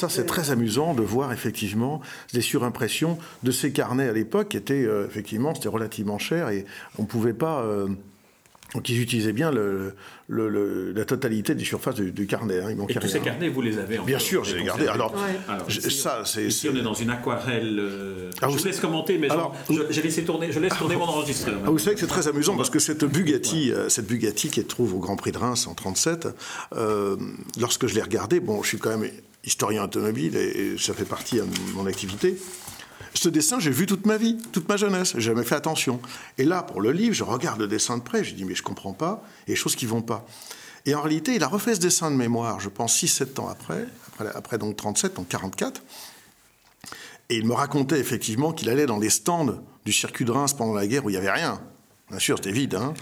ça, c'est très amusant de voir effectivement des surimpressions de ces carnets à l'époque qui étaient euh, effectivement, c'était relativement cher et on ne pouvait pas. euh, donc ils utilisaient bien le, le- le- la totalité des surfaces du, du carnet. hein, il Et tous ces carnets, vous les avez Bien encore, sûr, gardés. conservez. Alors, Alors, je- ici, ça, c'est- ici, on est dans une aquarelle. euh, Ah, je vous- laisse commenter, mais Alors, je, j'ai laissé tourner, je laisse tourner mon enregistreur. Ah, vous savez que c'est très amusant parce que cette Bugatti, euh, cette Bugatti qui se trouve au Grand Prix de Reims en 37, euh, lorsque je l'ai regardée, bon, je suis quand même historien automobile et, et ça fait partie de mon activité. Ce dessin, j'ai vu toute ma vie, toute ma jeunesse, j'ai jamais fait attention. Et là, pour le livre, je regarde le dessin de près, je dis mais je comprends pas, des choses qui vont pas. Et en réalité, il a refait ce dessin de mémoire, je pense 6-7 ans après, après, après donc 37, donc 44. Et il me racontait effectivement qu'il allait dans les stands du circuit de Reims pendant la guerre où il n'y avait rien. Bien sûr, c'était vide, hein,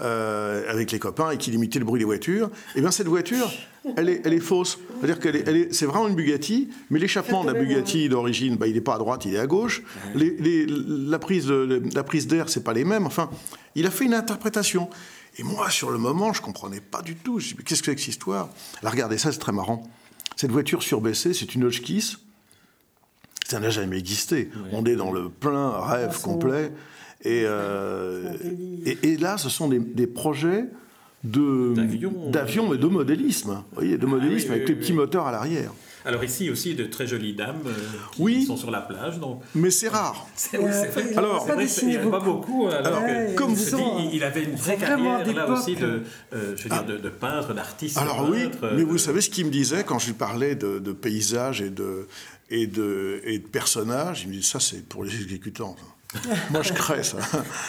euh, avec les copains et qu'il imitait le bruit des voitures. Et bien cette voiture, elle est, elle est fausse. C'est-à-dire qu'elle est, c'est vraiment une Bugatti, mais l'échappement de la Bugatti d'origine, bah, il n'est pas à droite, il est à gauche. Les- les- la prise, de- la prise d'air, c'est pas les mêmes. Enfin, il a fait une interprétation. Et moi, sur le moment, je comprenais pas du tout. Je dis, mais qu'est-ce que c'est que cette histoire? Là, regardez ça, c'est très marrant. Cette voiture surbaissée, c'est une Hotchkiss. Ça n'a jamais existé. On est dans le plein rêve c'est- complet. Et, euh, et, et là, ce sont des, des projets de D'avions. mais de modélisme. Vous voyez, de modélisme Ah oui, avec oui, les oui. petits moteurs à l'arrière. Alors ici aussi, de très jolies dames euh, qui Oui. sont sur la plage. Donc, Mais c'est rare. c'est Euh, Alors, vrai pas il n'y en a pas beaucoup. Alors, Alors, que- comme vous dit, il- il avait une vraie carrière là aussi de, euh, je veux dire, de, de peintre, d'artiste. Alors oui, peintre, mais euh, vous savez ce qu'il me disait quand je lui parlais de, de paysages et de, et, de, et de personnages? Il me dit ça c'est pour les exécutants. Moi je crée ça.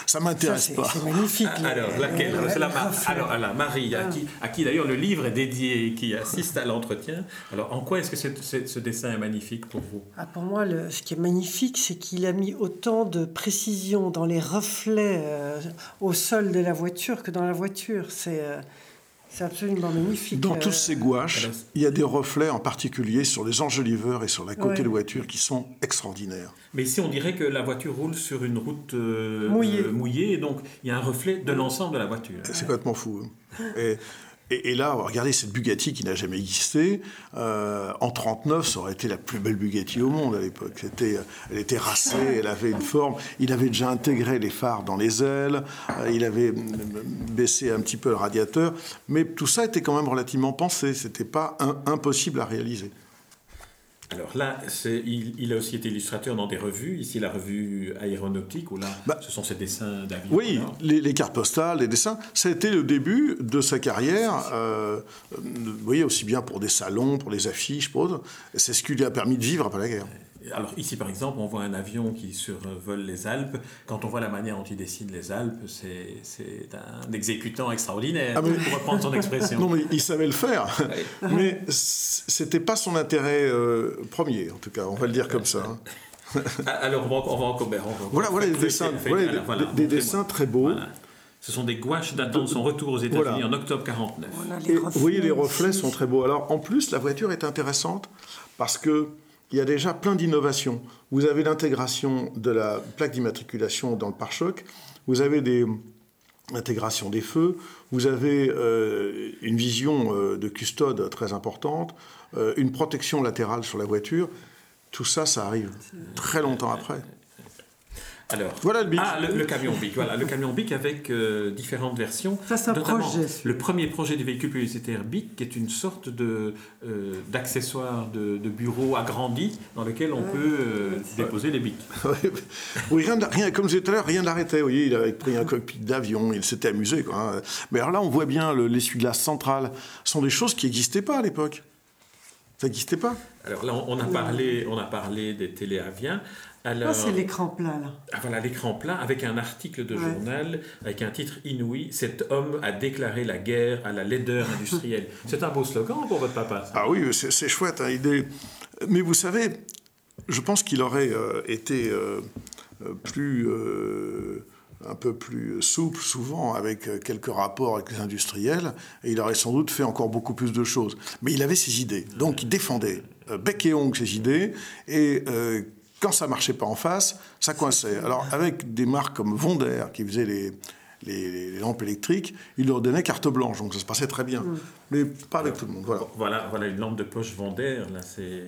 Ça m'intéresse c'est pas. c'est magnifique. Ah, Alors, laquelle C'est la, alors, la Marie, à qui, à qui d'ailleurs le livre est dédié, qui assiste à l'entretien. Alors, en quoi est-ce que ce dessin est magnifique pour vous? Ah, pour moi, le- ce qui est magnifique, c'est qu'il a mis autant de précision dans les reflets euh, au sol de la voiture que dans la voiture. C'est euh, c'est absolument magnifique. Dans Euh, tous ces gouaches, il y a des reflets en particulier sur les enjoliveurs et sur la côté Ouais. de voiture qui sont extraordinaires. Mais ici, on dirait que la voiture roule sur une route euh, Mouillée. euh, mouillée, et donc il y a un reflet de l'ensemble de la voiture. C'est complètement fou. hein. Et, et- et là, regardez cette Bugatti qui n'a jamais existé. Euh, en 39, ça aurait été la plus belle Bugatti au monde à l'époque. C'était, elle était racée, elle avait une forme. Il avait déjà intégré les phares dans les ailes. euh, il avait baissé un petit peu le radiateur. Mais tout ça était quand même relativement pensé. C'était pas un- impossible à réaliser. Alors là, il, il a aussi été illustrateur dans des revues. Ici, la revue aéronautique, où là, Bah, ce sont ses dessins d'avion. Oui, alors. les, les cartes postales, les dessins, ça a été le début de sa carrière. euh, vous voyez, aussi bien pour des salons, pour les affiches, pour autres. C'est ce qui lui a permis de vivre après la guerre. Alors ici, par exemple, on voit un avion qui survole les Alpes. Quand on voit la manière dont il dessine les Alpes, c'est c'est un exécutant extraordinaire, Ah, mais- pour reprendre son expression. Non, mais il savait le faire. Mais c- c'était pas son intérêt euh, premier, en tout cas. On va le dire comme ça. hein. Ah, Alors, on va, on va encore... on va encore- Voilà, voilà des dessins, voilà, des- voilà, des, montrez-moi. dessins très beaux. Voilà. Ce sont des gouaches datant de son retour aux États-Unis Voilà. en octobre 49. voilà, les Et vous voyez, les reflets sont très beaux. Alors, en plus, la voiture est intéressante parce que il y a déjà plein d'innovations. Vous avez l'intégration de la plaque d'immatriculation dans le pare-choc. Vous avez des l'intégration des feux. Vous avez euh, une vision euh, de custode très importante, euh, une protection latérale sur la voiture. Tout ça, ça arrive très longtemps après. Alors, Voilà le Bic. Ah, le, le camion Bic, voilà, le camion Bic avec euh, différentes versions. Ça, c'est un projet. Le premier projet du véhicule publicitaire Bic, qui est une sorte de euh, d'accessoire de, de bureau agrandi dans lequel on peut euh, déposer les bics. oui, rien, rien, comme je disais tout à l'heure, rien n'arrêtait. Vous voyez, il avait pris un cockpit d'avion, il s'était amusé. Quoi, hein. Mais alors là, on voit bien le- l'essuie-glace central. Ce sont des choses qui n'existaient pas à l'époque. Ça n'existait pas. Alors là, on on a parlé, on a parlé des téléaviens. Alors, Ah, c'est l'écran plat, là. ah, voilà l'écran plat avec un article de Ouais. journal avec un titre inouï. Cet homme a déclaré la guerre à la laideur industrielle. C'est un beau slogan pour votre papa. ça. Ah oui, c'est c'est chouette. hein, est- Mais vous savez, je pense qu'il aurait euh, été euh, euh, plus. euh, un peu plus souple souvent avec quelques rapports avec les industriels et il aurait sans doute fait encore beaucoup plus de choses. Mais il avait ses idées, donc il défendait euh, bec et ongle ses idées et euh, quand ça marchait pas en face, ça coinçait. Alors avec des marques comme Vonder qui faisaient les, les, lampes électriques, il leur donnait carte blanche, donc ça se passait très bien. Mm. Mais pas avec tout le monde. Voilà. Voilà, voilà une lampe de poche Vendère, là, c'est.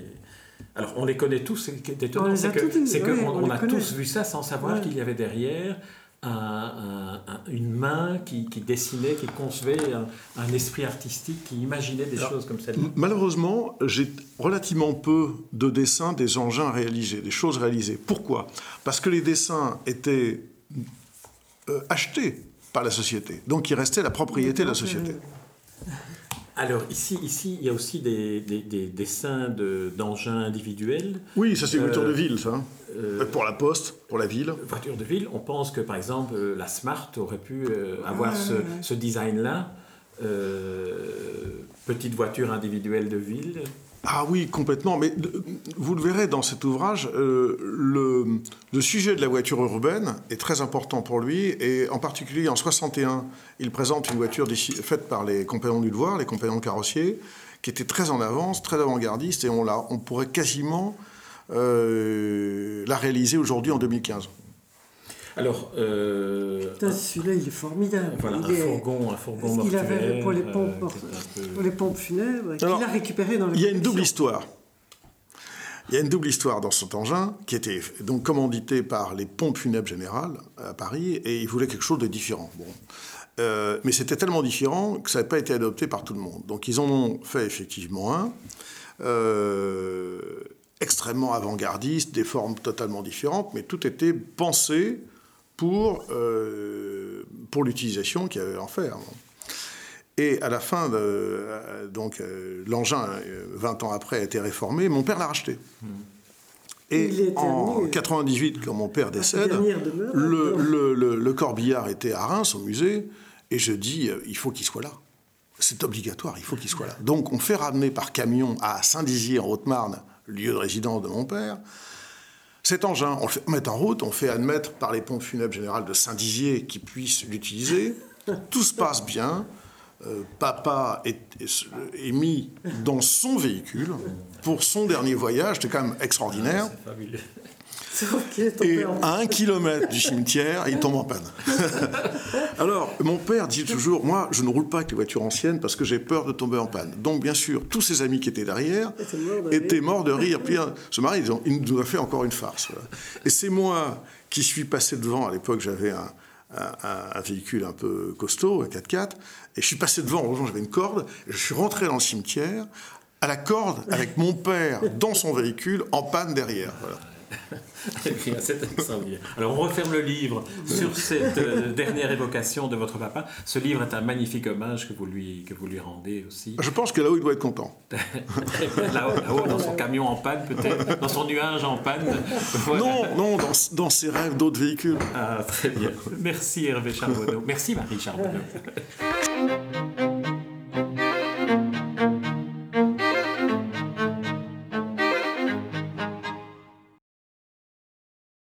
Alors, on les connaît tous, c'est étonnant, c'est qu'on on, on a tous vu ça sans savoir qu'il y avait derrière une main qui, dessinait, qui concevait un, esprit artistique, qui imaginait des choses comme celle-là Malheureusement, j'ai relativement peu de dessins des engins réalisés, des choses réalisées. Pourquoi? Parce que les dessins étaient euh, achetés par la société. Donc il restait la propriété de la société. Alors ici, ici, il y a aussi des, dessins d'engins individuels. Oui, ça c'est une voiture de euh, ville, ça. Hein. Euh, pour la poste, pour la ville. Voiture de ville, on pense que par exemple la Smart aurait pu euh, avoir ce, ce design-là. petite voiture individuelle de ville. Ah oui, complètement. Mais vous le verrez dans cet ouvrage, euh, le, sujet de la voiture urbaine est très important pour lui. Et en particulier, en 61, il présente une voiture faite par les compagnons du devoir, les compagnons carrossiers, qui était très en avance, très avant-gardiste. Et on, on pourrait quasiment euh, la réaliser aujourd'hui en 2015. Alors, euh, celui-là, il est formidable. Voilà, un, fourgon, un fourgon mortuaire. Il avait pour les pompes, euh, pour les pompes funèbres, qu'il a récupéré dans Il y a une double histoire. Il y a une double histoire dans cet engin qui était donc commandité par les pompes funèbres générales à Paris et ils voulaient quelque chose de différent. Bon. Euh, mais c'était tellement différent que ça n'avait pas été adopté par tout le monde. Donc ils en ont fait effectivement un. Euh, extrêmement avant-gardiste, des formes totalement différentes, mais tout était pensé pour, euh, pour l'utilisation qu'il y avait en faire. Et à la fin, de, euh, donc euh, l'engin, 20 ans après, a été réformé. Mon père l'a racheté. Et en 98, quand mon père décède, le, le, le, corbillard était à Reims, au musée, et je dis, il faut qu'il soit là. C'est obligatoire, il faut qu'il soit là. Donc on fait ramener par camion à Saint-Dizier, en Haute-Marne, lieu de résidence de mon père, cet engin, on le fait mettre en route, on fait admettre par les pompes funèbres générales de Saint-Dizier qu'ils puissent l'utiliser. Tout se passe bien. Euh, papa est, est, mis dans son véhicule pour son dernier voyage. C'était quand même extraordinaire. Ah, et à un kilomètre du cimetière, il tombe en panne. Alors, mon père dit toujours, moi, je ne roule pas avec les voitures anciennes parce que j'ai peur de tomber en panne. Donc, bien sûr, tous ses amis qui étaient derrière étaient morts de rire. Puis, ce mari, il nous a fait encore une farce. Et c'est moi qui suis passé devant. À l'époque, j'avais un, un, véhicule un peu costaud, un 4x4, et je suis passé devant, heureusement j'avais une corde, je suis rentré dans le cimetière à la corde avec mon père dans son véhicule en panne derrière. Voilà. Alors on referme le livre sur cette euh, dernière évocation de votre papa. Ce livre est un magnifique hommage que vous lui, que vous lui rendez aussi. Je pense que là-haut, il doit être content. là-haut, dans son camion en panne peut-être, dans son nuage en panne. Non, non, dans, dans ses rêves d'autres véhicules. Ah, très bien. Merci Hervé Charbonneau. Merci Marie Charbonneau.